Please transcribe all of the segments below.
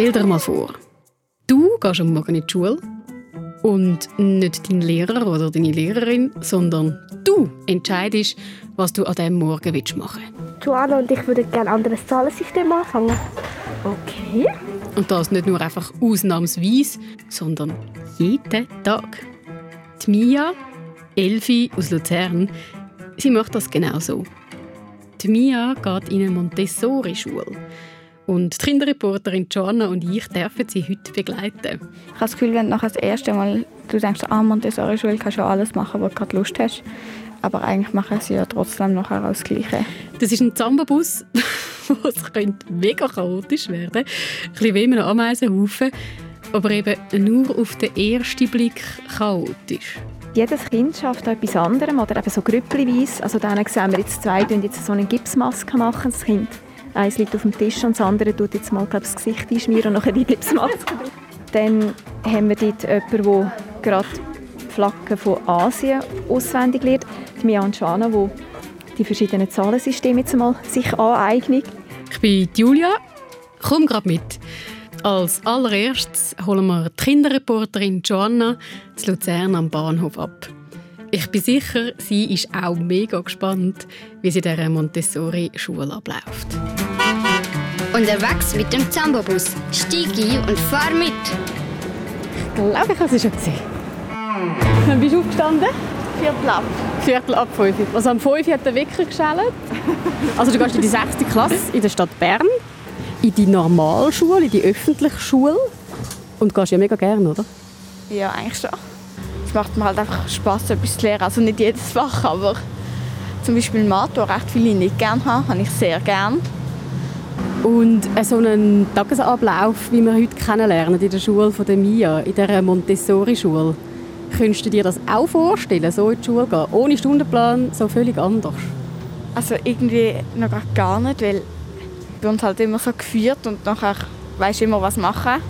Stell dir mal vor, du gehst am Morgen in die Schule und nicht dein Lehrer oder deine Lehrerin, sondern du entscheidest, was du an diesem Morgen machen willst. Joanna und ich würden gerne ein anderes Zahlensystem anfangen. Okay. Und das nicht nur einfach ausnahmsweise, sondern jeden Tag. Die Mia, Elfi aus Luzern, sie macht das genauso. Die Mia geht in eine Montessori-Schule. Und die Kinderreporterin Joanna und ich dürfen sie heute begleiten. Ich habe das Gefühl, wenn du nachher das erste Mal du denkst, ah, Montessori-Schule kannst du alles machen, was du gerade Lust hast. Aber eigentlich machen sie ja trotzdem nachher das Gleiche. Das ist ein Zamba-Bus, es könnte mega chaotisch werden. Ein bisschen wie in einem Ameisenhaufen. Aber eben nur auf den ersten Blick chaotisch. Jedes Kind schafft etwas anderem oder eben so grüppelweise. Also dann sehen wir jetzt zwei, die jetzt so eine Gipsmaske machen. Das Kind eins liegt auf dem Tisch und das andere tut jetzt mal glaub, das Gesicht einschmieren und nachher die Gipsmaske. Dann haben wir dort jemanden, der gerade Flaggen von Asien auswendig lernt. Die Mia und Shana, die die verschiedenen Zahlensysteme jetzt mal sich aneignen. Ich bin Julia. Komm gerade mit. Als allererstes holen wir die Kinderreporterin Joanna zu Luzern am Bahnhof ab. Ich bin sicher, sie ist auch mega gespannt, wie sie dieser Montessori-Schule abläuft. Unterwegs mit dem Zambobus. Steig ein und fahr mit. Ich glaube, ich habe sie schon gesehen. Wann bist du aufgestanden? Viertel ab. Viertel ab fünf. Also am 5 hat der Wecker geschellt. Also du gehst in die 6. Klasse in der Stadt Bern, in die Normalschule, in die öffentliche Schule. Und gehst ja mega gerne, oder? Ja, eigentlich schon. Es macht mir halt einfach Spass, etwas zu lernen. Also nicht jedes Fach, aber zum Beispiel Mathe, wo recht viele nicht gerne haben, habe ich sehr gerne. Und so einen Tagesablauf, wie wir heute kennenlernen in der Schule von der Mia, in der Montessori-Schule, könntest du dir das auch vorstellen, so in die Schule gehen, ohne Stundenplan, so völlig anders? Also irgendwie noch gar nicht, weil wir uns halt immer so geführt und nachher weisst du immer, was machen.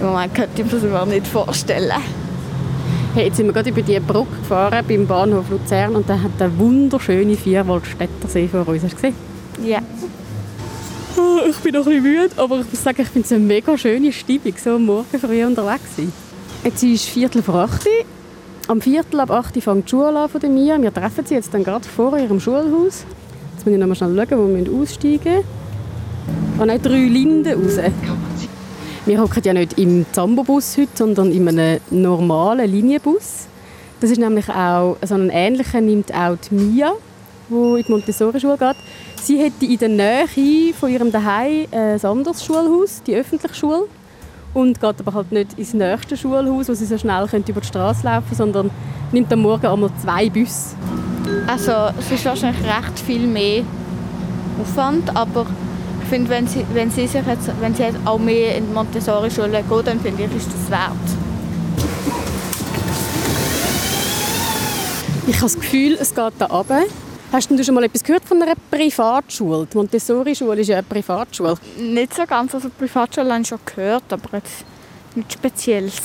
Im Moment könnte ich mir das überhaupt nicht vorstellen. Hey, jetzt sind wir gerade über die Brücke gefahren beim Bahnhof Luzern und da hat der wunderschöne Vierwaldstättersee vor uns. Hast du gesehen? Ja. Oh, ich bin noch ein bisschen müde, aber ich muss sagen, ich finde es eine mega schöne Stimmung, so am Morgen früh unterwegs sein. Jetzt ist Viertel vor acht. Am Viertel ab acht fängt die Schule an von der Mia. Wir treffen sie jetzt dann gerade vor ihrem Schulhaus. Jetzt müssen wir noch mal schnell schauen, wo wir aussteigen müssen. Oh nein, drei Linden raus. Wir hocken ja nicht im Zambo-Bus heute, sondern in einem normalen Linienbus. Das ist nämlich auch, so einen ähnlichen nimmt auch die Mia, die in die Montessori-Schule geht. Sie hätte in der Nähe von ihrem Zuhause ein anderes Schulhaus, die öffentliche Schule. Und geht aber halt nicht ins nächste Schulhaus, wo sie so schnell über die Straße laufen sondern nimmt am Morgen einmal zwei Busse. Also es ist wahrscheinlich recht viel mehr Aufwand, aber finde, wenn sie, wenn sie, sich jetzt, wenn sie jetzt auch mehr in die Montessori-Schule geht, dann finde ich, ist das wert. Ich habe das Gefühl, es geht da runter. Hast du schon mal etwas gehört von einer Privatschule? Die Montessori-Schule ist ja eine Privatschule. Nicht so ganz, also Privatschule habe ich schon gehört, aber jetzt nichts Spezielles.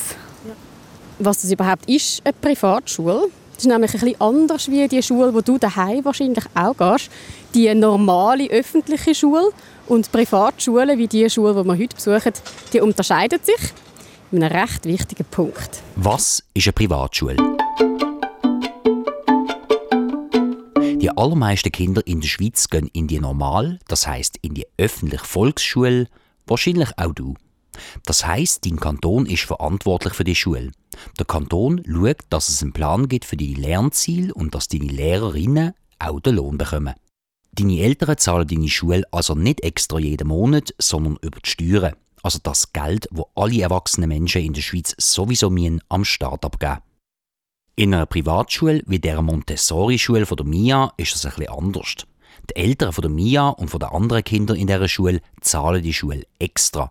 Was das überhaupt ist, eine Privatschule, das ist nämlich ein bisschen anders wie die Schule, wo du daheim wahrscheinlich auch gehst. Die normale öffentliche Schule und Privatschulen wie die Schule, die wir heute besuchen, die unterscheiden sich in einem recht wichtigen Punkt. Was ist eine Privatschule? Die allermeisten Kinder in der Schweiz gehen in die Normal, das heißt in die öffentliche Volksschule, wahrscheinlich auch du. Das heißt, dein Kanton ist verantwortlich für die Schule. Der Kanton schaut, dass es einen Plan gibt für deine Lernziele und dass deine Lehrerinnen auch den Lohn bekommen. Deine Eltern zahlen deine Schule also nicht extra jeden Monat, sondern über die Steuern. Also das Geld, wo alle erwachsenen Menschen in der Schweiz sowieso müssen, am Staat abgeben. In einer Privatschule wie der Montessori-Schule von der Mia ist ein bisschen anders. Die Eltern von der Mia und von den anderen Kindern in dieser Schule zahlen die Schule extra.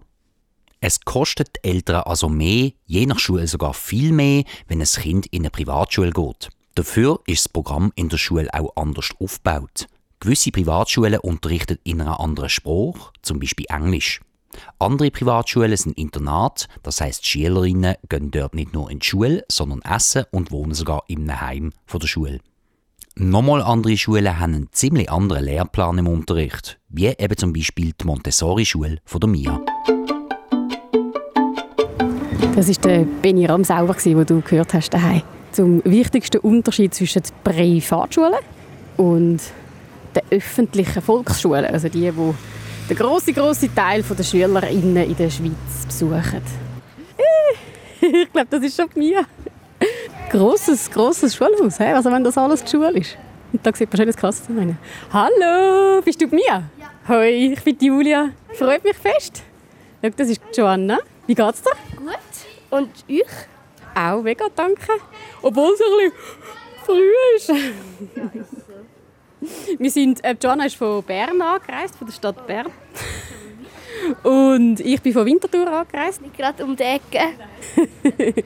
Es kostet die Eltern also mehr, je nach Schule sogar viel mehr, wenn ein Kind in eine Privatschule geht. Dafür ist das Programm in der Schule auch anders aufgebaut. Gewisse Privatschulen unterrichten in einer anderen Sprache, zum Beispiel Englisch. Andere Privatschulen sind Internat, das heißt Schülerinnen gehen dort nicht nur in die Schule, sondern essen und wohnen sogar im Heim von der Schule. Nochmal andere Schulen haben einen ziemlich anderen Lehrplan im Unterricht, wie eben zum Beispiel die Montessori-Schule von der Mia. Das ist der Benny Ramsauer, den du gehört hast daheim. Zum wichtigsten Unterschied zwischen Privatschulen und den öffentlichen Volksschulen, also die, wo der große große Teil der SchülerInnen in der Schweiz besuchen. ich glaube, das ist schon mir. Grosses, grosses Schulhaus, he? also wenn das alles die Schule ist. Und da sieht man schön das Klassenzimmer. Hallo, bist du mir? Ja. Hoi, ich bin Julia. Freut mich fest. Schau, das ist Joanna. Wie geht's dir? Gut. Und ich? Auch mega, danke. Obwohl es ein bisschen früh ist. Wir sind, äh, Joanna ist von Bern angereist, von der Stadt Bern. Und ich bin von Winterthur angereist. Nicht gerade um die Ecke.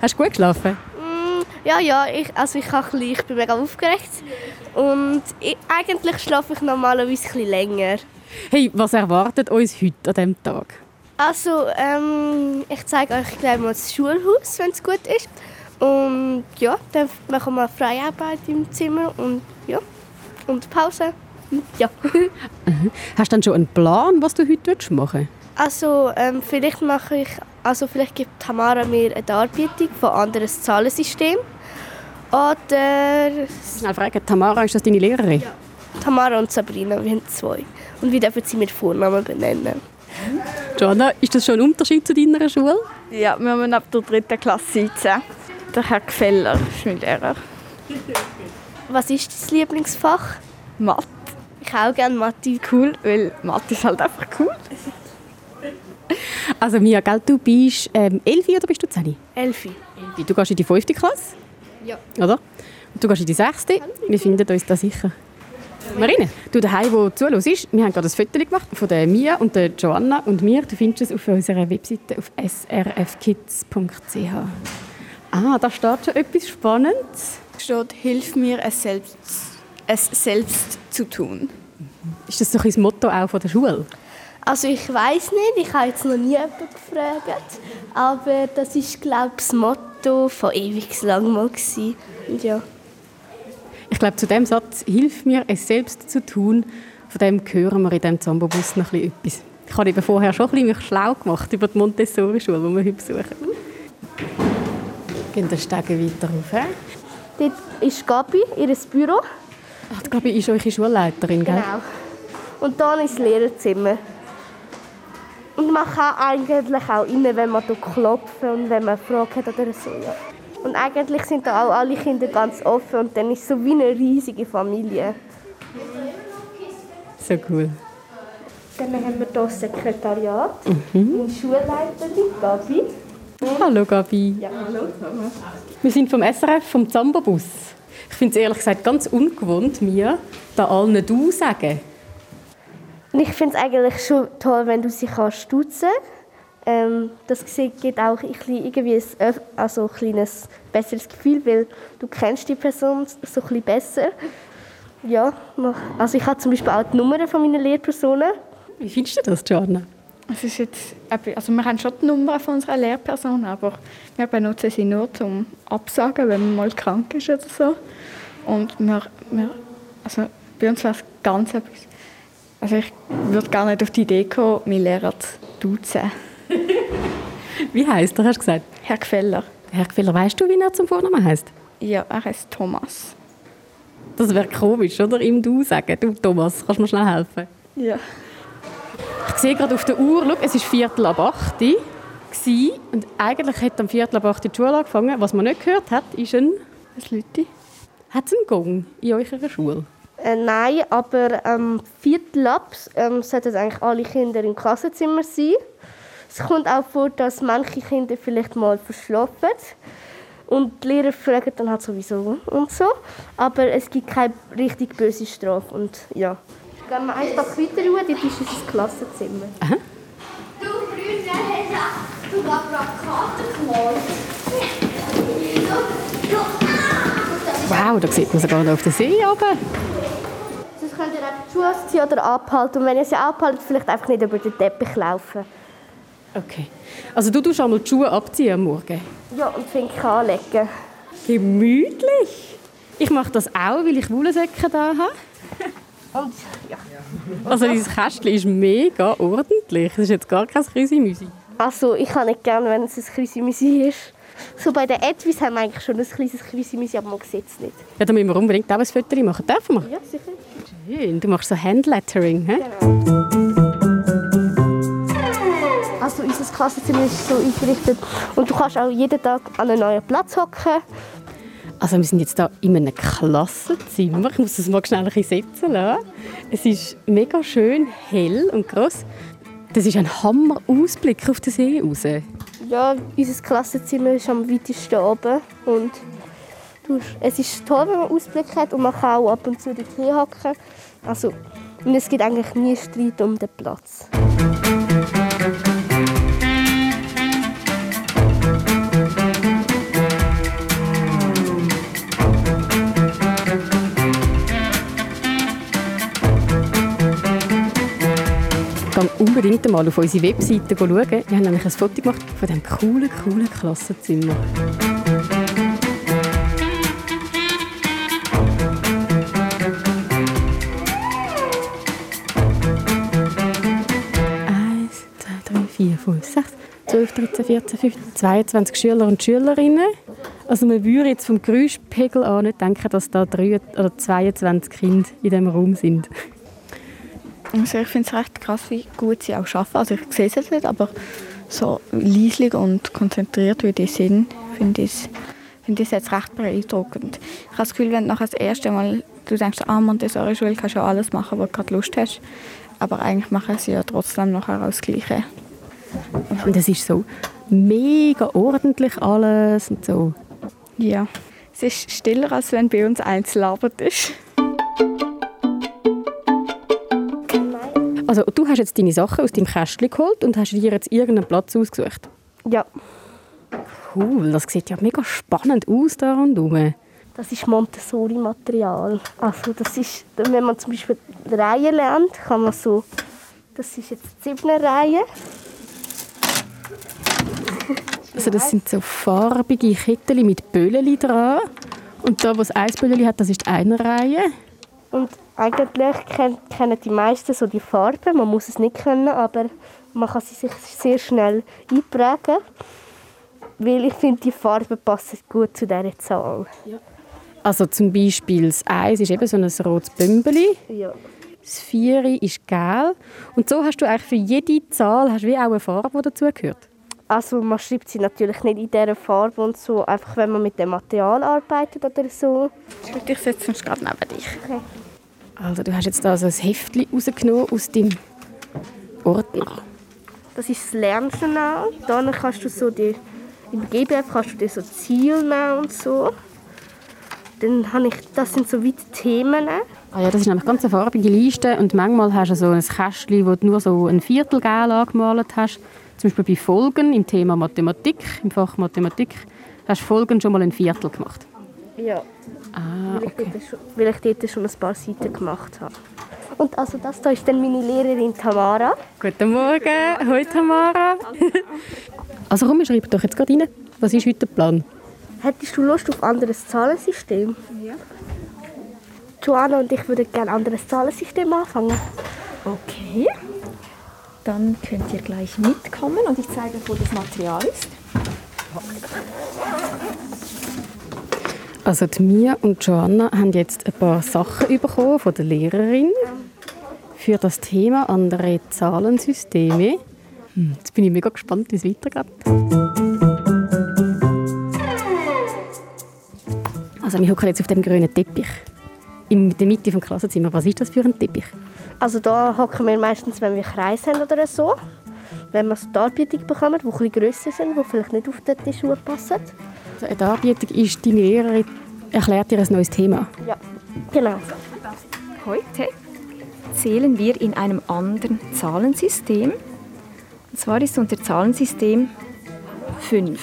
Hast du gut geschlafen? Ja, ja, ich, also ich, kann ich bin mega aufgeregt. Und ich, eigentlich schlafe ich normalerweise ein bisschen länger. Hey, was erwartet uns heute an diesem Tag? Also, ähm, ich zeige euch gleich mal das Schulhaus, wenn es gut ist. Und ja, dann machen wir Freiarbeit im Zimmer und und Pause. Ja. Hast du dann schon einen Plan, was du heute machen willst? Also, ähm, vielleicht mache ich, also vielleicht gibt Tamara mir eine Darbietung von anderes Zahlensystem. Oder Schnell fragen, Tamara, ist das deine Lehrerin? Ja. Tamara und Sabrina, wir haben zwei. Und wir dürfen sie mit Vornamen benennen. Joanna, ist das schon ein Unterschied zu deiner Schule? Ja, wir haben ab der dritten Klasse sitzen. Der Herr Gefeller ist mein Lehrer. Was ist dein Lieblingsfach? Mathe. Ich auch gerne Mathe. Cool, weil Mathe ist halt einfach cool. Also Mia, gell, du bist ähm, 11 oder bist du 10? Elfi. Du gehst in die 5. Klasse? Ja. Oder? Und du gehst in die 6. Wir finden uns da sicher. Marine, du daheim, wo zuhörst, wir haben gerade ein Foto gemacht von der Mia und der Joanna und mir. Du findest es auf unserer Webseite auf srfkids.ch. Ah, da steht schon etwas Spannendes. Steht, hilf mir, es selbst, es selbst zu tun. Ist das ein das Motto auch von der Schule? Also ich weiß nicht, ich habe jetzt noch nie jemanden gefragt, aber das ist glaube ich das Motto von ewig lang mal gewesen. Ja. Ich glaube, zu dem Satz «Hilf mir, es selbst zu tun», von dem hören wir in diesem Zambobus noch etwas. Ich habe eben vorher schon ein bisschen mich schlau gemacht über die Montessori-Schule, die wir heute besuchen. Gehen den Stegen weiter rauf. Dort ist Gabi, ihr Büro. Ach, die Gabi ist eure Schulleiterin, gell? Genau. Und dann ist das Lehrerzimmer. Und man kann eigentlich auch rein, wenn man klopft und wenn man Fragen hat oder so. Ja. Und eigentlich sind da auch alle Kinder ganz offen und dann ist es so wie eine riesige Familie. So cool. Dann haben wir hier das Sekretariat, mhm. die Schulleiterin Gabi. Hallo Gabi. Ja, hallo. Wir sind vom SRF, vom Zambabus. Ich finde es ehrlich gesagt ganz ungewohnt, mir da allen «du» sagen. Und ich finde es eigentlich schon toll, wenn du sie kannst ähm, Das gibt auch ein, irgendwie ein, also ein kleines besseres Gefühl, weil du kennst die Person so ein besser. Ja, also ich habe zum Beispiel auch die Nummern von meinen Lehrpersonen. Wie findest du das, Joanna? Es ist jetzt, also wir haben schon die Nummer von unserer Lehrperson, aber wir benutzen sie nur zum Absagen, wenn man mal krank ist oder so. Und wir, wir also bei uns war es ganz etwas. Also ich würde gar nicht auf die Idee kommen, meinen Lehrer zu duzen. wie heißt er, hast du gesagt? Herr Gefeller. Herr Gefeller, weißt du, wie er zum Vornamen heißt? Ja, er heißt Thomas. Das wäre komisch, oder? Ihm du sagen. Du, Thomas, kannst du mir schnell helfen? Ja. Ich sehe gerade auf der Uhr, schau, es ist Viertel ab 8 Uhr. Und eigentlich hat am Viertel ab 8 Uhr die Schule angefangen. Was man nicht gehört hat, ist ein... Ein Leute. Hat es einen Gong in eurer Schule? Äh, nein, aber ähm, Viertel ab ähm, sollten eigentlich alle Kinder im Klassenzimmer sein. Es kommt auch vor, dass manche Kinder vielleicht mal verschlafen. Und die Lehrer fragen dann halt sowieso und so. Aber es gibt keine richtig böse Strafe. Und ja. Gehen wir einfach weiter schauen, dort ist unser Klassenzimmer. Aha. Du, Freunde, hast du gerade Plakate gemalt? Wow, da sieht man sogar noch auf den See oben. Sonst könnt ihr einfach die Schuhe ausziehen oder abhalten. Und wenn ihr sie abhaltet, vielleicht einfach nicht über den Teppich laufen. Okay. Also du tust einmal die Schuhe abziehen am Morgen? Ja, und Finken anlegen. Gemütlich. Ich mache das auch, weil ich Wollsäcke da habe. Und, ja. Also dieses Kästchen ist mega ordentlich. Das ist jetzt gar kein Krisimüsi. Also ich kann nicht gerne, wenn es ein Krisimisi ist. So bei den Edwis haben wir eigentlich schon ein kleines Krisimisi, aber man sieht es nicht. Ja, da müssen wir unbedingt auch ein Foto machen. Dürfen wir? Ja, sicher. Schön. Du machst so Handlettering, hä? Also unser Klassenzimmer ist so eingerichtet und du kannst auch jeden Tag an einen neuen Platz hocken. Also wir sind jetzt hier in einem Klassenzimmer. Ich muss das mal schnell ein bisschen setzen lassen. Es ist mega schön, hell und gross. Das ist ein Hammer-Ausblick auf den See raus. Ja, unser Klassenzimmer ist am weitesten oben und es ist toll, wenn man Ausblick hat und man kann auch ab und zu dort hinhocken. Also, und es gibt eigentlich nie Streit um den Platz. Unbedingt einmal auf unsere Webseite schauen. Wir haben nämlich ein Foto gemacht von diesem coolen, coolen Klassenzimmer. Eins, zwei, drei, vier, fünf, sechs, 12, 13, 14, 15, 22 Schüler und Schülerinnen. Also man würde jetzt vom Geräuschpegel an nicht denken, dass da drei oder 22 Kinder in diesem Raum sind. Also ich finde es recht krass, wie gut sie auch arbeiten. Also ich sehe es jetzt nicht, aber so leislich und konzentriert wie die sind, finde ich es jetzt recht beeindruckend. Ich habe das Gefühl, wenn du nachher das erste Mal du denkst, ah, Montessori-Schule kannst du ja alles machen, was du gerade Lust hast. Aber eigentlich machen sie ja trotzdem nachher das Gleiche. Und es ist so mega ordentlich alles und so. Ja. Es ist stiller, als wenn bei uns eins labert ist. Also du hast jetzt deine Sachen aus deinem Kästchen geholt und hast dir jetzt irgendeinen Platz ausgesucht. Ja, Cool, das sieht ja mega spannend aus da rundherum. das ist Montessori-Material. Also das ist, wenn man zum Beispiel Reihen lernt, kann man so, das ist jetzt die siebte Reihe. Also das sind so farbige Kettchen mit Böllchen dran. Und da, wo es ein Böllchen hat, das ist eine Reihe. Und eigentlich ken- kennen die meisten so die Farben. Man muss es nicht können, aber man kann sie sich sehr schnell einprägen. Weil ich finde, die Farben passen gut zu dieser Zahl. Also zum Beispiel das Eins ist eben so ein rotes Bömbeli, Ja. das Vieri ist gelb. Und so hast du eigentlich für jede Zahl hast du wie auch eine Farbe, die dazugehört. Also man schreibt sie natürlich nicht in dieser Farbe und so, einfach wenn man mit dem Material arbeitet oder so. Ich setze uns gerade neben dich. Also du hast jetzt da so ein Heftchen rausgenommen aus deinem Ordner. Das ist das Lernjournal. Dann kannst du so die, im GBF kannst du dir so Ziele nehmen und so. Dann habe ich, das sind so wie die Themen. Ah ja, das ist nämlich ganz eine farbige Liste und manchmal hast du so ein Kästchen, wo du nur so ein Viertel gel angemalt hast. Zum Beispiel bei Folgen im Thema Mathematik, im Fach Mathematik, hast du Folgen schon mal ein Viertel gemacht. Ja, Ah, weil, okay. ich dort schon, weil ich dort schon ein paar Seiten gemacht habe. Und also das da ist dann meine Lehrerin Tamara. Guten Morgen, heute Tamara. Also komm, wir schreiben doch jetzt gerade rein. Was ist heute der Plan? Hättest du Lust auf ein anderes Zahlensystem? Ja. Joanna und ich würden gerne ein anderes Zahlensystem anfangen. Okay. Dann könnt ihr gleich mitkommen und ich zeige euch, wo das Material ist. Also Mia und Joanna haben jetzt ein paar Sachen bekommen von der Lehrerin für das Thema andere Zahlensysteme. Hm, Jetzt bin ich mega gespannt, wie es weitergeht. Also wir hocken jetzt auf dem grünen Teppich in der Mitte des Klassenzimmer. Was ist das für ein Teppich? Also da hocken wir meistens, wenn wir Kreis haben oder so. Wenn wir so Darbietung bekommen, die etwas grösser sind, die vielleicht nicht auf die Schuhe passen. Eine Darbietung ist, deine Lehrerin erklärt dir ein neues Thema. Ja, genau. Heute zählen wir in einem anderen Zahlensystem. Und zwar ist unser Zahlensystem 5.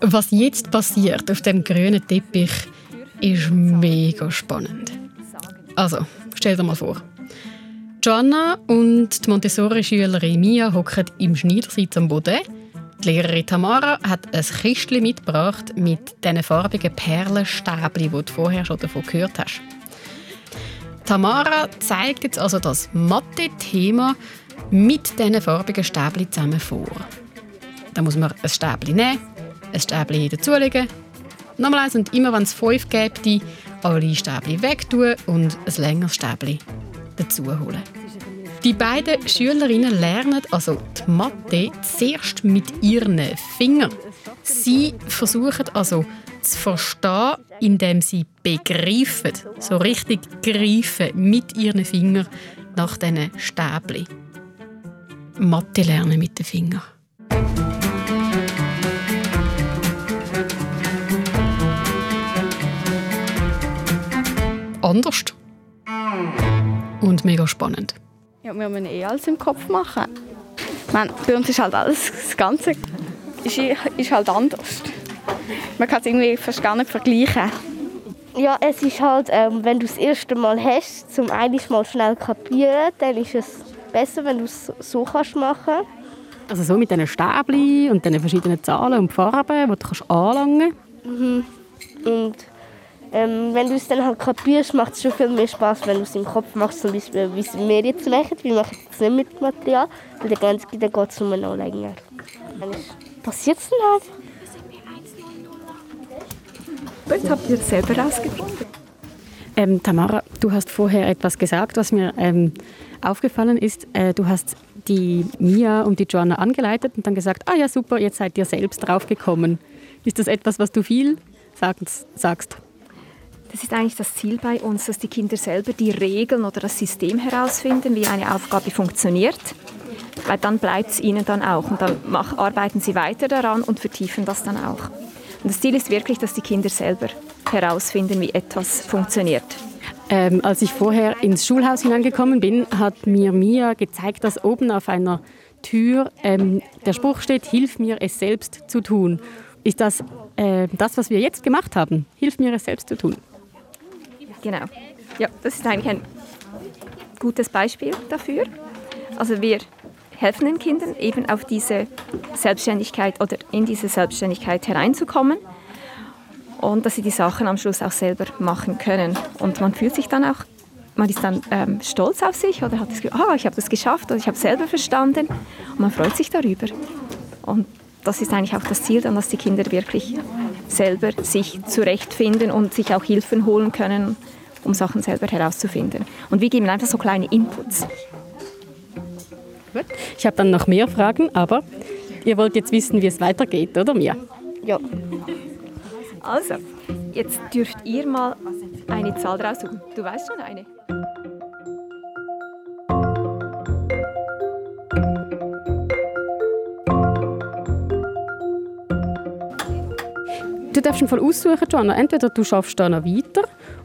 Was jetzt passiert auf dem grünen Teppich, ist mega spannend. Also, stell dir mal vor. Joanna und die Montessori-Schülerin Mia hocken im Schneidersitz am Boden. Die Lehrerin Tamara hat ein Kistchen mitgebracht mit diesen farbigen Perlenstäbchen, die du vorher schon davon gehört hast. Tamara zeigt jetzt also das Mathe-Thema mit diesen farbigen Stäbchen zusammen vor. dann muss man ein Stäbchen nehmen, ein Stäbchen dazulegen, nochmal eins und immer wenn es fünf gibt, alle Stäbchen wegtun und ein längeres Stäbchen dazu holen. Die beiden Schülerinnen lernen also die Mathe zuerst mit ihren Fingern. Sie versuchen also zu verstehen, indem sie begreifen, so richtig greifen mit ihren Fingern nach diesen Stäbchen. Mathe lernen mit den Fingern. Anders. Und mega spannend. Ja, wir müssen eh alles im Kopf machen. Meine, bei uns ist halt alles, das Ganze ist, ist halt anders. Man kann es irgendwie fast gar nicht vergleichen. Ja, es ist halt, ähm, wenn du das erste Mal hast, zum einen Mal schnell kapieren, dann ist es besser, wenn du es so kannst machen Also so mit diesen Stäbchen und den verschiedenen Zahlen und Farben, die du kannst anlangen mhm. Und ähm, wenn du es dann halt kapierst, macht es schon viel mehr Spaß, wenn du es im Kopf machst, zum Beispiel wie wir jetzt machen. Wir machen es nicht mit Material, weil dann, dann geht es nur noch länger. Dann passiert es dann halt. Was habt ihr selber herausgefunden? Ähm, Tamara, du hast vorher etwas gesagt, was mir ähm, aufgefallen ist. Äh, du hast die Mia und die Joanna angeleitet und dann gesagt, ah ja super, jetzt seid ihr selbst draufgekommen. Ist das etwas, was du viel sagst? Das ist eigentlich das Ziel bei uns, dass die Kinder selber die Regeln oder das System herausfinden, wie eine Aufgabe funktioniert. Weil dann bleibt es ihnen dann auch und dann arbeiten sie weiter daran und vertiefen das dann auch. Und das Ziel ist wirklich, dass die Kinder selber herausfinden, wie etwas funktioniert. Ähm, als ich vorher ins Schulhaus hineingekommen bin, hat mir Mia gezeigt, dass oben auf einer Tür ähm, der Spruch steht, hilf mir es selbst zu tun. Ist das äh, das, was wir jetzt gemacht haben? Hilf mir es selbst zu tun. Genau. Ja, das ist eigentlich ein gutes Beispiel dafür. Also wir helfen den Kindern eben auf diese Selbstständigkeit oder in diese Selbstständigkeit hereinzukommen und dass sie die Sachen am Schluss auch selber machen können. Und man fühlt sich dann auch, man ist dann ähm, stolz auf sich oder hat das Gefühl, ah, ich habe das geschafft oder ich habe selber verstanden und man freut sich darüber. Und das ist eigentlich auch das Ziel, dann, dass die Kinder wirklich selber sich zurechtfinden und sich auch Hilfen holen können, um Sachen selber herauszufinden. Und wir geben einfach so kleine Inputs. Ich habe dann noch mehr Fragen, aber ihr wollt jetzt wissen, wie es weitergeht, oder Mia? Ja. Also, jetzt dürft ihr mal eine Zahl raussuchen. Du weißt schon eine. Du darfst Fall aussuchen, Joanna. Entweder du schaffst da noch weiter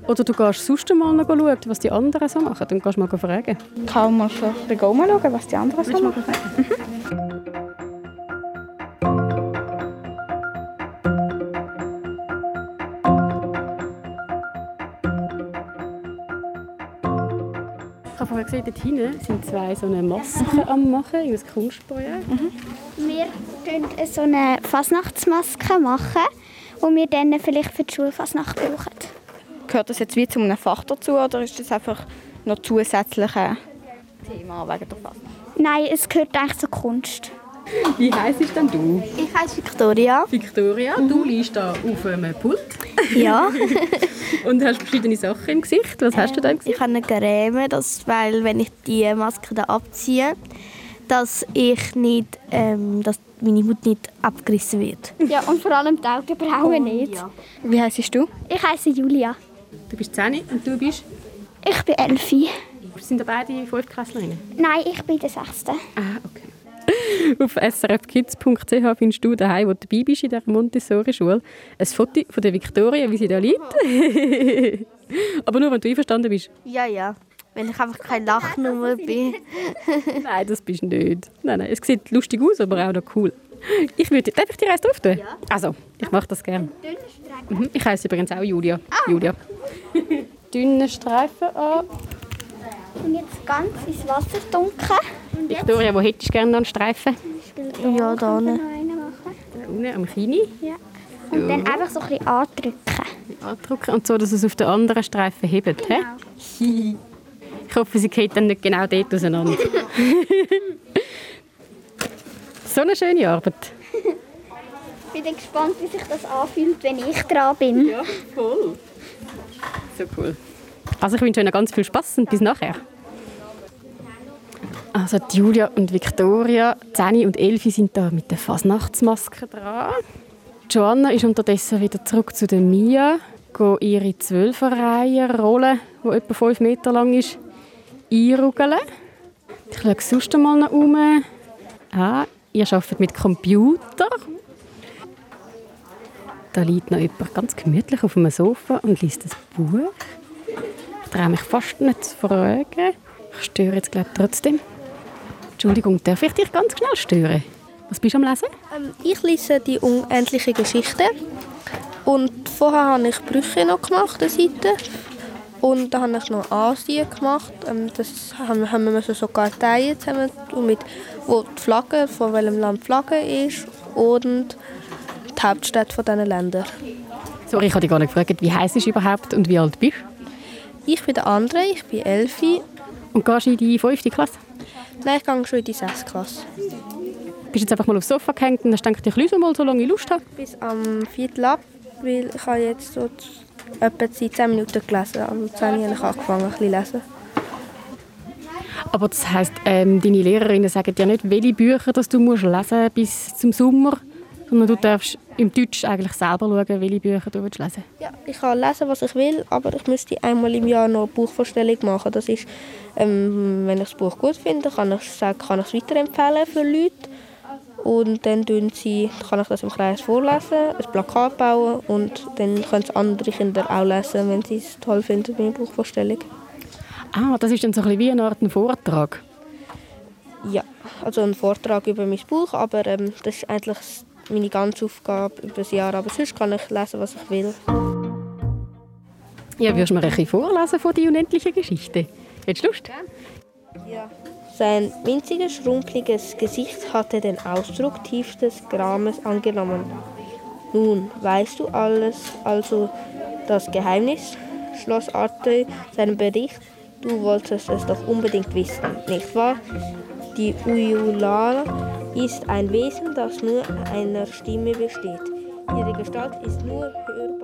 oder du gehst sonst mal noch schauen, was die anderen so machen. Dann gehst du mal fragen. Kann man schon mal schauen, was die anderen so machen. Mhm. Ich habe vorher gesehen, dort hinten sind zwei so eine Masken am machen, in ein Kunstprojekt. Mhm. Wir machen so eine Fasnachtsmaske machen die wir dann vielleicht für die Schulfasnacht brauchen. Gehört das jetzt wie zu einem Fach dazu oder ist das einfach noch zusätzliche Thema wegen der Fasnacht? Nein, es gehört eigentlich zur Kunst. Wie heisst denn du? Ich heiße Victoria. Victoria, mhm. du liegst da auf einem Pult. Ja. und hast verschiedene Sachen im Gesicht. Was hast du da im Gesicht? Ich habe eine Creme, das, weil wenn ich die Maske da abziehe, dass ich nicht, ähm, dass meine Haut nicht abgerissen wird. Ja, und vor allem die Augenbrauen oh, nicht. Ja. Wie heißt du? Ich heiße Julia. Du bist 10 und du bist? Ich bin 11. Sind beide Fünftklässlerinnen? Nein, ich bin der Sechste. Ah, okay. Auf srfkids.ch findest du daheim, wo du dabei bist in dieser Montessori-Schule, ein Foto von der Victoria, wie sie da liegt. Aber nur, wenn du einverstanden bist. Ja, ja. Wenn ich einfach keine Lachnummer bin. nein, das bist du nicht. Nein, nein, es sieht lustig aus, aber auch noch cool. Ich würde, darf ich dir eins drauf tun? Ja. Also, ich mache das gerne. Mhm. Ich heiße übrigens auch Julia. Ah. Julia. Dünne Streifen an. Und jetzt ganz ins Wasser dunkeln. Victoria, wo hättest du gerne noch einen Streifen? Ja, da unten. Da unten am Kini? Ja. Und so. dann einfach so ein bisschen andrücken. Andrücken und so, dass es auf den anderen Streifen hebt. Genau. Ich hoffe, sie geht dann nicht genau dort auseinander. so eine schöne Arbeit. dann gespannt, wie sich das anfühlt, wenn ich dran bin. Ja, voll. So cool. Also ich wünsche Ihnen ganz viel Spaß und bis nachher. Also Julia und Victoria, Zeni und Elfi sind da mit der Fasnachtsmaske dran. Joanna ist unterdessen wieder zurück zu der Mia, go ihre Zwölferreihe-Rolle, die etwa 5 Meter lang ist, einrugeln. Ich schaue sonst mal noch um. Ah, ihr arbeitet mit Computer. Da liegt noch jemand ganz gemütlich auf einem Sofa und liest ein Buch. Ich traue mich fast nicht zu fragen. Ich störe jetzt glaube trotzdem. Entschuldigung, darf ich dich ganz schnell stören? Was bist du am Lesen? Ähm, ich lese die unendliche Geschichte. Und vorher habe ich Brüche noch gemacht, eine Seite. Und dann habe ich noch Asien gemacht. Ähm, das haben, haben wir so Karteien zusammen, mit, wo die Flagge, von welchem Land die Flagge ist und die Hauptstadt von diesen Ländern. Sorry, ich habe dich gar nicht gefragt, wie heißt du überhaupt und wie alt bist du? Ich bin der andere, ich bin Elfi. Und gehst du in die fünfte Klasse? Nein, ich gehe schon in die sechste Klasse. Bist jetzt einfach mal aufs Sofa gehängt und hast gedacht, ich lese mal, solange ich Lust habe? Bis am Viertel ab, weil ich habe jetzt so etwa seit 10 Minuten gelesen. Am 10 Uhr habe ich angefangen, ein bisschen lesen. Aber das heisst, ähm, deine Lehrerinnen sagen dir nicht, welche Bücher dass du musst lesen bis zum Sommer, sondern du darfst im Deutsch eigentlich selber schauen, welche Bücher du willst lesen Ja, ich kann lesen, was ich will, aber ich müsste einmal im Jahr noch eine Buchvorstellung machen. Das ist, ähm, wenn ich das Buch gut finde, kann ich sagen, kann ich es weiterempfehlen für Leute. Und dann tun sie, kann ich das im Kreis vorlesen, ein Plakat bauen und dann können es andere Kinder auch lesen, wenn sie es toll finden, meine Buchvorstellung. Ah, das ist dann so ein bisschen wie eine Art ein Vortrag? Ja, also ein Vortrag über mein Buch, aber ähm, das ist eigentlich meine ganze Aufgabe über das Jahr. Aber sonst kann ich lesen, was ich will. Ja, würdest du mir ein bisschen vorlesen von die unendliche Geschichte? Hättest du Lust? Ja. Sein winziges, schrumpeliges Gesicht hatte den Ausdruck tiefstes Grames angenommen. Nun, weißt du alles, also das Geheimnis? schloss Arte seinen Bericht. Du wolltest es doch unbedingt wissen, nicht wahr? Die Uyula ist ein Wesen, das nur einer Stimme besteht. Ihre Gestalt ist nur hörbar.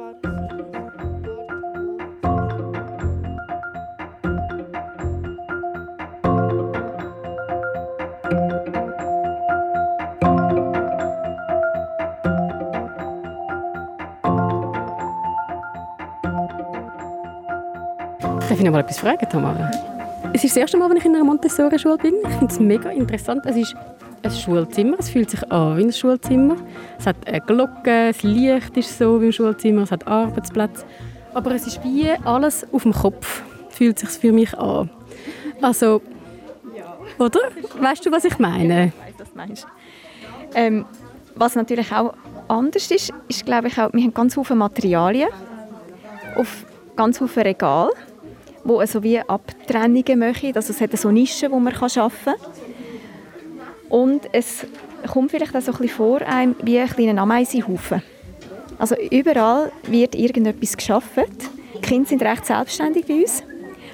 Ich noch mal etwas fragen, Tamara? Es ist das erste Mal, wenn ich in einer Montessori-Schule bin. Ich finde es mega interessant. Es ist ein Schulzimmer. Es fühlt sich an wie ein Schulzimmer. Es hat eine Glocke, das Licht ist so wie im Schulzimmer, es hat Arbeitsplätze. Aber es ist wie alles auf dem Kopf, fühlt sich für mich an. Also, oder? Weißt du, was ich meine? Ich weiß, was du meinst. Ähm, was natürlich auch anders ist, ist, glaube ich, auch, wir haben ganz viele Materialien auf ganz viele Regale, wo also wie Abtrennungen machen. Also es hat so Nischen, wo man arbeiten kann. Und es kommt vielleicht auch so ein bisschen vor einem wie ein kleiner Ameisenhaufen. Also überall wird irgendetwas geschaffen. Die Kinder sind recht selbstständig bei uns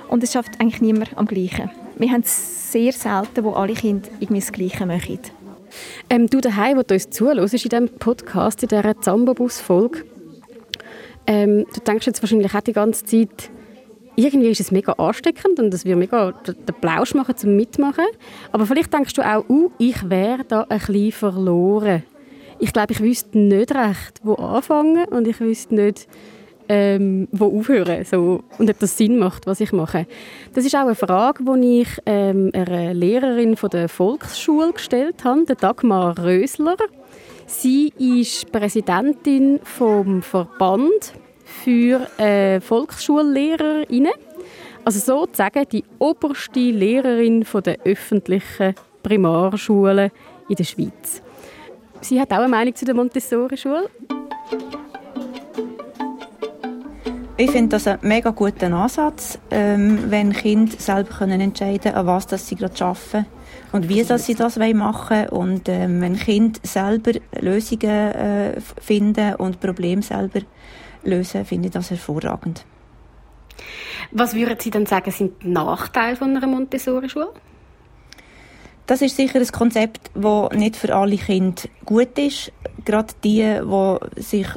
und es schafft eigentlich niemand am Gleichen. Wir haben es sehr selten, wo alle Kinder irgendwie das Gleiche machen. Ähm, du daheim, wo du uns zuhörst, in diesem Podcast, in dieser Zambobus-Folge, ähm, du denkst jetzt wahrscheinlich auch die ganze Zeit, irgendwie ist es mega ansteckend und es wird mega den Plausch machen zum Mitmachen. Aber vielleicht denkst du auch, uh, ich wäre da ein bisschen verloren. Ich glaube, ich wüsste nicht recht, wo anfangen und ich wüsste nicht, ähm, wo aufhören so, und ob das Sinn macht, was ich mache. Das ist auch eine Frage, die ich ähm, einer Lehrerin von der Volksschule gestellt habe, Dagmar Rösler. Sie ist Präsidentin vom Verband für äh, Volksschullehrerinnen. Also sozusagen die oberste Lehrerin der öffentlichen Primarschulen in der Schweiz. Sie hat auch eine Meinung zu der Montessori-Schule. Ich finde das einen mega guten Ansatz, ähm, wenn Kinder selber entscheiden können, an was das sie gerade arbeiten und wie dass sie das machen wollen. Und ähm, wenn Kinder selber Lösungen äh, finden und Probleme selber lösen, finde ich das hervorragend. Was würden Sie denn sagen, sind die Nachteile von einer Montessori-Schule? Das ist sicher ein Konzept, das nicht für alle Kinder gut ist, gerade die, die sich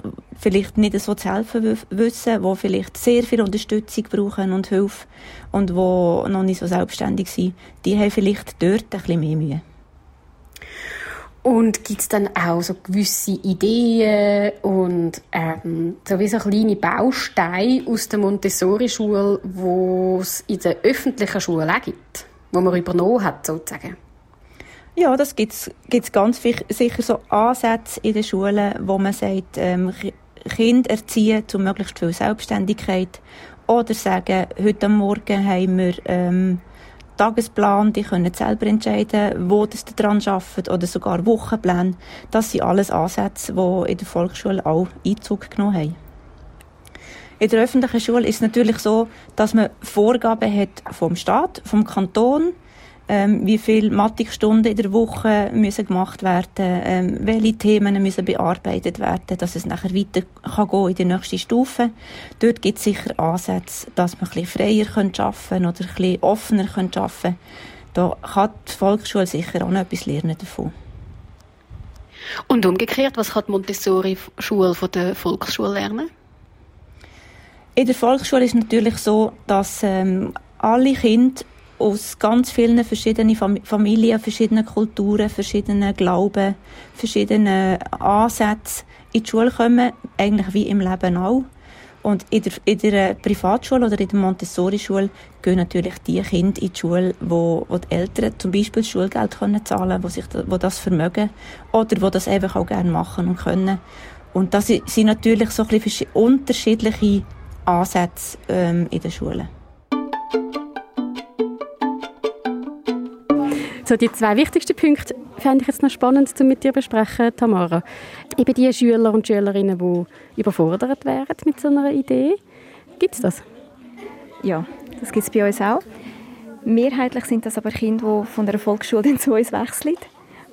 vielleicht nicht so zu helfen wissen, die vielleicht sehr viel Unterstützung brauchen und Hilfe und die noch nicht so selbstständig sind, die haben vielleicht dort ein bisschen mehr Mühe. Und gibt es dann auch so gewisse Ideen und ähm, so wie so kleine Bausteine aus der Montessori-Schule, die es in der öffentlichen Schule auch gibt, wo man übernommen hat, sozusagen? Ja, das gibt es ganz sicher so Ansätze in den Schulen, wo man sagt, ähm, Kinder erziehen zu möglichst viel Selbstständigkeit oder sagen, heute Morgen haben wir ähm, Tagesplan, die können selber entscheiden, wo das daran arbeiten oder sogar Wochenpläne. Das sind alles Ansätze, die in der Volksschule auch Einzug genommen haben. In der öffentlichen Schule ist es natürlich so, dass man Vorgaben hat vom Staat, vom Kanton, ähm, wie viele Mathikstunden in der Woche müssen gemacht werden, ähm, welche Themen müssen bearbeitet werden, dass es nachher weiter kann gehen in die nächste Stufe. Dort gibt es sicher Ansätze, dass man ein bisschen freier arbeiten können oder ein bisschen offener arbeiten können. Da kann die Volksschule sicher auch noch etwas lernen davon. Und umgekehrt, was kann die Montessori-Schule von der Volksschule lernen? In der Volksschule ist es natürlich so, dass ähm, alle Kinder aus ganz vielen verschiedenen Familien, verschiedenen Kulturen, verschiedenen Glauben, verschiedenen Ansätzen in die Schule kommen, eigentlich wie im Leben auch. Und in der, in der Privatschule oder in der Montessori-Schule gehen natürlich die Kinder in die Schule, wo, wo die Eltern zum Beispiel Schulgeld können zahlen, wo sich, wo das vermögen oder wo das einfach auch gerne machen und können. Und das sind natürlich so ein bisschen unterschiedliche Ansätze ähm, in den Schulen. So, die zwei wichtigsten Punkte fände ich jetzt noch spannend zu mit dir besprechen, Tamara. Eben die Schüler und Schülerinnen, die überfordert wären mit so einer Idee. Gibt es das? Ja, das gibt es bei uns auch. Mehrheitlich sind das aber Kinder, die von der Volksschule zu uns wechseln,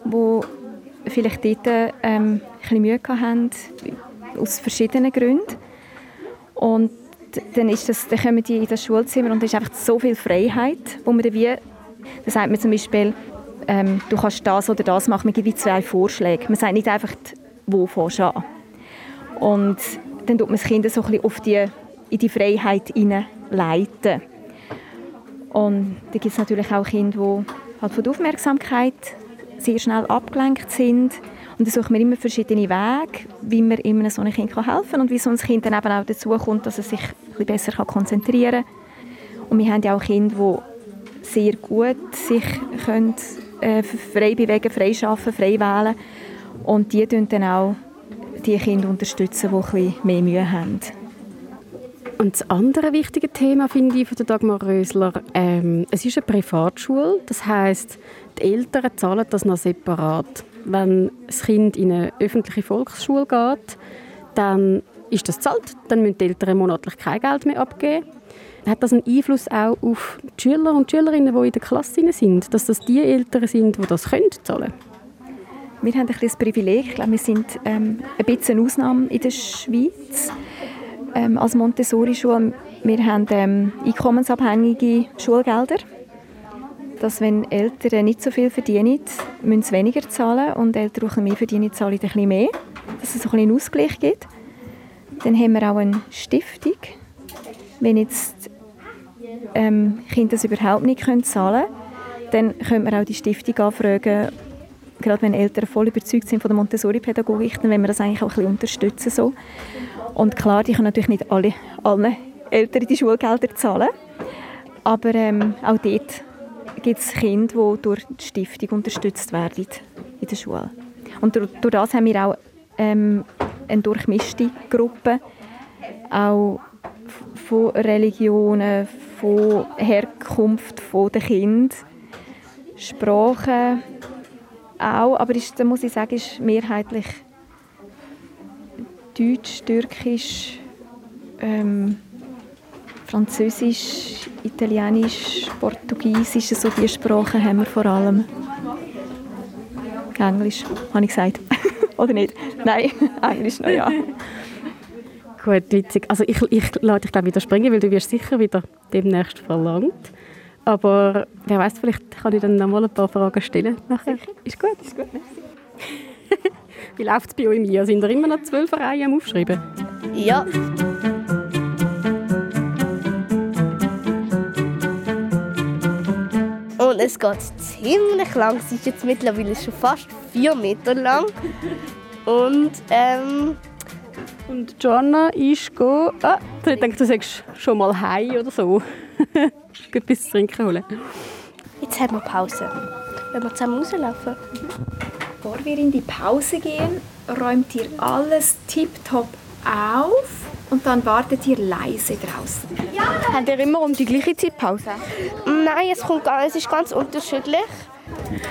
die vielleicht dort ähm, ein bisschen Mühe haben, aus verschiedenen Gründen. Und dann, ist das, dann kommen die in das Schulzimmer und es ist einfach so viel Freiheit, wo man dann wie da sagt man zum Beispiel, ähm, du kannst das oder das machen, man gibt zwei Vorschläge. Man sagt nicht einfach, wo fährst. Und dann tut man das Kind so auf die, in die Freiheit leiten. Und da gibt es natürlich auch Kinder, die halt von der Aufmerksamkeit sehr schnell abgelenkt sind. Und da suchen wir immer verschiedene Wege, wie man immer so einem Kind helfen kann und wie so ein Kind dann eben auch dazu kommt, dass es sich ein besser konzentrieren kann. Und wir haben ja auch Kinder, die sehr gut sich können, äh, frei bewegen, frei arbeiten, frei wählen. Und die unterstützen dann auch die Kinder, unterstützen, die bisschen mehr Mühe haben. Und das andere wichtige Thema finde ich von der Dagmar Rösler, ähm, es ist eine Privatschule, das heißt, die Eltern zahlen das noch separat. Wenn das Kind in eine öffentliche Volksschule geht, dann ist das zahlt, dann müssen die Eltern monatlich kein Geld mehr abgeben. Hat das einen Einfluss auch auf die Schüler und Schülerinnen, die in der Klasse sind, dass das die Eltern sind, die das können zahlen Wir haben ein bisschen das Privileg, ich glaube, wir sind ähm, ein bisschen eine Ausnahme in der Schweiz ähm, als Montessori-Schule. Wir haben ähm, einkommensabhängige Schulgelder. Dass wenn Eltern nicht so viel verdienen, müssen sie weniger zahlen und Eltern, die mehr verdienen, zahlen ein bisschen mehr. Dass es ein einen Ausgleich gibt. Dann haben wir auch eine Stiftung, wenn jetzt ähm, Kinder das überhaupt nicht können zahlen können, dann können wir auch die Stiftung anfragen, gerade wenn Eltern voll überzeugt sind von der Montessori-Pädagogik, dann wollen wir das eigentlich auch ein bisschen unterstützen. So. Und klar, die können natürlich nicht alle, allen Eltern die Schulgelder zahlen, aber ähm, auch dort gibt es Kinder, die durch die Stiftung unterstützt werden in der Schule. Und durch, durch das haben wir auch ähm, eine durchmischte Gruppe, auch von Religionen, von Herkunft der Kind, Sprache auch, aber ist, da muss ich sagen, ist mehrheitlich Deutsch, Türkisch, ähm, Französisch, Italienisch, Portugiesisch, so diese Sprachen haben wir vor allem. Englisch, habe ich gesagt. Oder nicht? Nein, Englisch noch ja. Gut, witzig. Also ich, ich lasse dich glaube widerspringen, weil du wirst sicher wieder demnächst verlangt. Aber wer weiß, vielleicht kann ich dann noch mal ein paar Fragen stellen nachher. Ist gut, ist gut. Wie läuft es bei euch, Mia? Sind ihr immer noch zwölf Reihen am Aufschreiben? Ja. Und es geht ziemlich lang. Es ist jetzt mittlerweile schon fast vier Meter lang. Und ähm, Und Joanna ist go. Ah, ich denke, du sagst schon mal Hi oder so. Gut etwas zu trinken holen. jetzt haben wir Pause. Wenn wir zusammen rauslaufen. Bevor wir in die Pause gehen, räumt ihr alles tiptop auf und dann wartet ihr leise draußen. Habt ihr immer um die gleiche Zeit Pause? Nein, es, kommt, gar- es ist ganz unterschiedlich.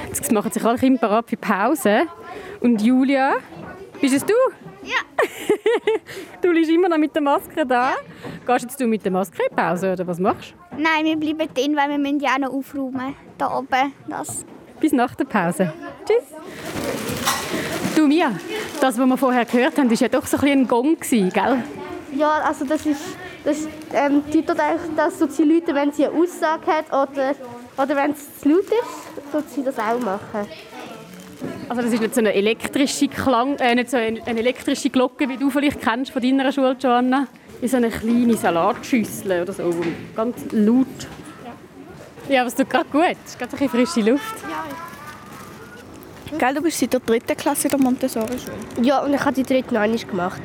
Jetzt machen sich alle Kinder bereit für die Pause. Und Julia, bist es du? Ja. du liegst immer noch mit der Maske da. Gehst jetzt du mit der Maske in die Pause oder was machst du? Nein, wir bleiben drin, weil wir müssen ja auch noch aufräumen. Da oben. Das. Bis nach der Pause. Tschüss. Du Mia, das, was wir vorher gehört haben, war ja doch so ein, bisschen ein Gong, gewesen, gell? Ja, also das ist, das ähm, bedeutet eigentlich, dass so die Leute, wenn sie eine Aussage hat oder, oder wenn es zu laut ist, so sie das auch machen. Also das ist nicht so eine elektrische Klang, äh, nicht so eine, eine elektrische Glocke, wie du vielleicht kennst von deiner Schule, Joanna. Wie so eine kleine Salatschüssel oder so, ganz laut. Ja, aber es tut gerade gut. Es ist gerade ein bisschen frische Luft. Gell, du bist seit der dritten Klasse in der Montessori-Schule. Ja, und ich habe die dritte noch einmal gemacht.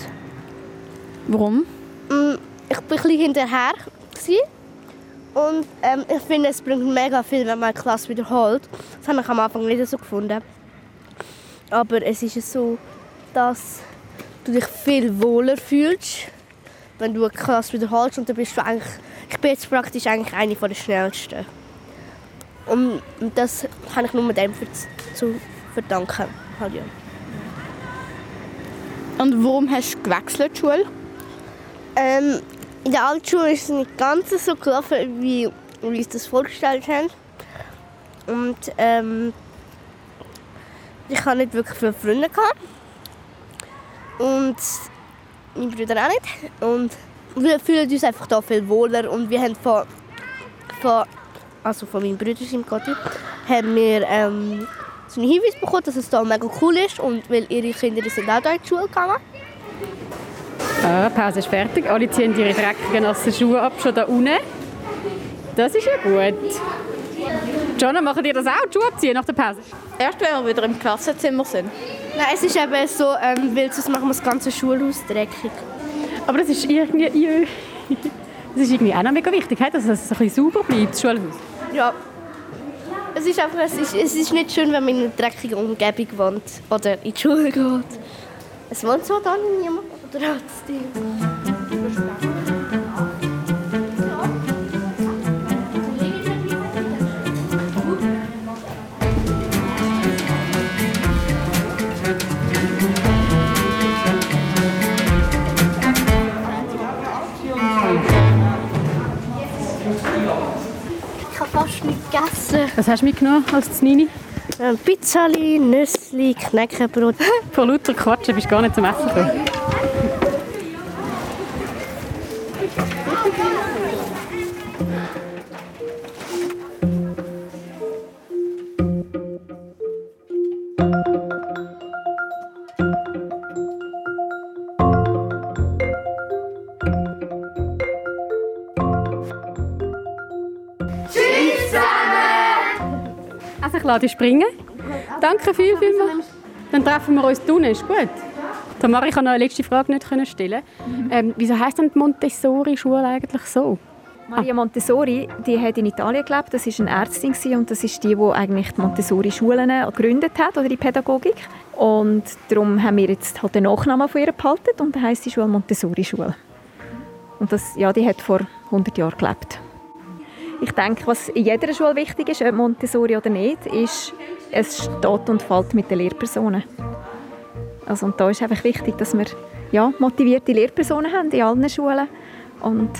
Warum? Mm, Ich war ein bisschen hinterher. Und ähm, ich finde, es bringt mega viel, wenn man eine Klasse wiederholt. Das habe ich am Anfang nicht so gefunden. Aber es ist so, dass du dich viel wohler fühlst, wenn du eine Klasse wiederholst. Und dann bist du eigentlich, ich bin jetzt praktisch eigentlich eine der schnellsten. Und das kann ich nur dem für, zu verdanken. Halt, ja. Und warum hast du gewechselt, die Schule? Ähm, in der Altschule ist es nicht ganz so gelaufen, wie wir uns das vorgestellt haben. Und ähm, ich habe nicht wirklich viele Freunde gehabt. Und meine Brüder auch nicht. Und wir fühlen uns einfach da viel wohler. Und wir haben von, von, also von meinen Brüdern im Gotti, haben wir ähm, so einen Hinweis bekommen, dass es da mega cool ist. Und weil ihre Kinder sind auch da in die Schule gegangen. Ah, Pause ist fertig. Alle ziehen ihre dreckigen, nassen Schuhe ab, schon da unten. Das ist ja gut. Joanna, machen ihr das auch, die Schuhe abziehen nach der Pause? Erst wenn wir wieder im Klassenzimmer sind. Nein, es ist eben so, ähm, weil sonst machen wir das ganze Schulhaus dreckig. Aber das ist irgendwie, das ist irgendwie auch noch mega wichtig, he, dass es so ein bisschen sauber bleibt, das Schulhaus. Ja. Es ist einfach, es ist, es ist nicht schön, wenn man in einer dreckigen Umgebung wohnt oder in die Schule geht. Es wohnt so da niemand oder hat gegessen. Was hast du mitgenommen als Nini? Ähm, Pizzali, Nüssli, Knäckebrot. Vor lauter Quatschen bist du gar nicht zum Essen gekommen. Also ich lade dich springen. Danke viel, viel mal. Dann treffen wir uns unten, ist gut? Tamara, ich kann noch eine letzte Frage nicht stellen. Ähm, wieso heisst denn die Montessori-Schule eigentlich so? Maria Montessori, die hat in Italien gelebt. Das ist eine Ärztin und das ist die, die eigentlich die Montessori-Schulen gegründet hat oder die Pädagogik. Und darum haben wir jetzt halt den Nachnamen von ihr behalten und dann heisst die Schule Montessori-Schule. Und das, ja, die hat vor 100 Jahren gelebt. Ich denke, was in jeder Schule wichtig ist, ob Montessori oder nicht, ist, es steht und fällt mit den Lehrpersonen. Also, und da ist einfach wichtig, dass wir ja, motivierte Lehrpersonen haben in allen Schulen. Und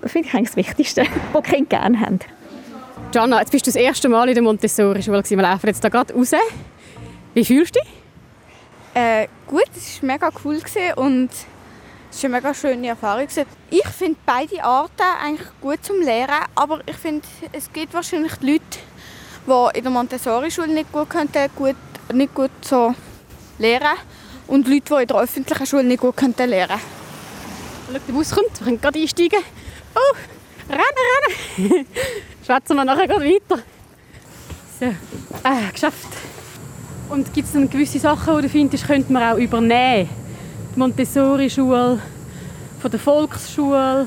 das finde ich eigentlich das Wichtigste, was die Kinder gerne haben. Gianna, jetzt bist du das erste Mal in der Montessori-Schule. Wir laufen jetzt da gerade raus. Wie fühlst du dich? Äh, gut, es war mega cool und es war eine mega schöne Erfahrung. Ich finde beide Arten eigentlich gut zum Lehren, aber ich finde, es gibt wahrscheinlich Leute, die in der Montessori-Schule nicht gut könnten, gut, nicht gut so lernen und Leute, die in der öffentlichen Schule nicht gut lernen können. Schau, der Bus kommt, wir können gerade einsteigen. Oh, rennen, rennen! Schwätzen wir nachher gerade weiter. So, ah, geschafft. Und gibt es dann gewisse Sachen, die du findest, könnte man auch übernehmen? Montessori-Schule von der Volksschule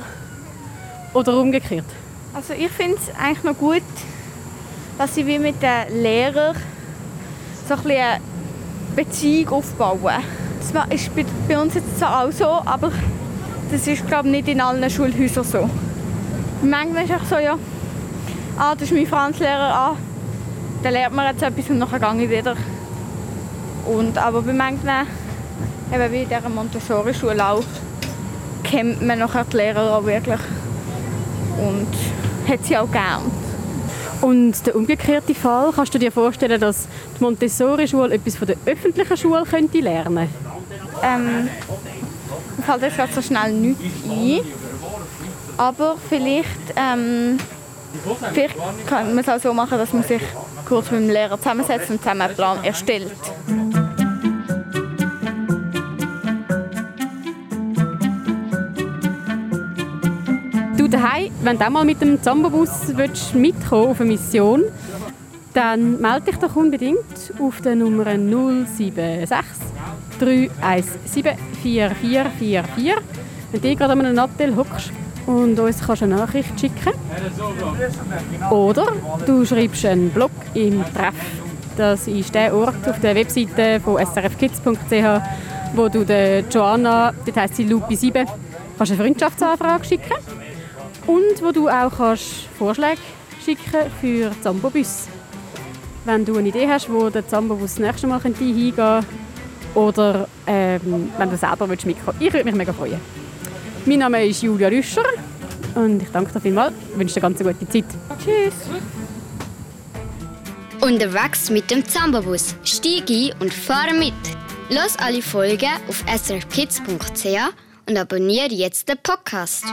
oder umgekehrt? Also ich finde es eigentlich noch gut, dass sie wie mit den Lehrern so ein eine Beziehung aufbauen. Das ist bei uns jetzt zwar auch so, aber das ist glaube nicht in allen Schulhäusern so. Manchmal ist es so, ja, ah, das ist mein Franzlehrer, ah, dann lernt man jetzt etwas und nachher gehe ich wieder. Und, aber bei manchen, eben wie in dieser Montessori-Schule auch, kennt man nachher die Lehrer auch wirklich und hat sie auch gern. Und der umgekehrte Fall, kannst du dir vorstellen, dass die Montessori-Schule etwas von der öffentlichen Schule könnte lernen ähm, Mir fällt jetzt gerade so schnell nichts ein. Aber vielleicht, ähm, vielleicht kann man es auch so machen, dass man sich kurz mit dem Lehrer zusammensetzt und zusammen einen Plan erstellt. Daheim, wenn du mal mit dem Zambobus mitkommen auf eine Mission, dann melde dich doch unbedingt auf der Nummer 076 317 4444. Wenn du gerade an einem Nattel hockst und uns kannst eine Nachricht schicken Oder du schreibst einen Blog im Treff. Das ist der Ort auf der Webseite von srfkids.ch, wo du der Joanna, das heisst sie Lupi 7, kannst eine Freundschaftsanfrage schicken und wo du auch kannst Vorschläge schicken für Zambobus. Wenn du eine Idee hast, wo der Zambobus das nächste Mal hingehen könnte oder ähm, wenn du selber mitkommen willst. Ich würde mich mega freuen. Mein Name ist Julia Rüscher und ich danke dir vielmals. Ich wünsche dir eine ganz gute Zeit. Tschüss. Unterwegs mit dem Zambobus. Steig ein und fahre mit. Los alle Folgen auf srfkids.ch und abonniere jetzt den Podcast.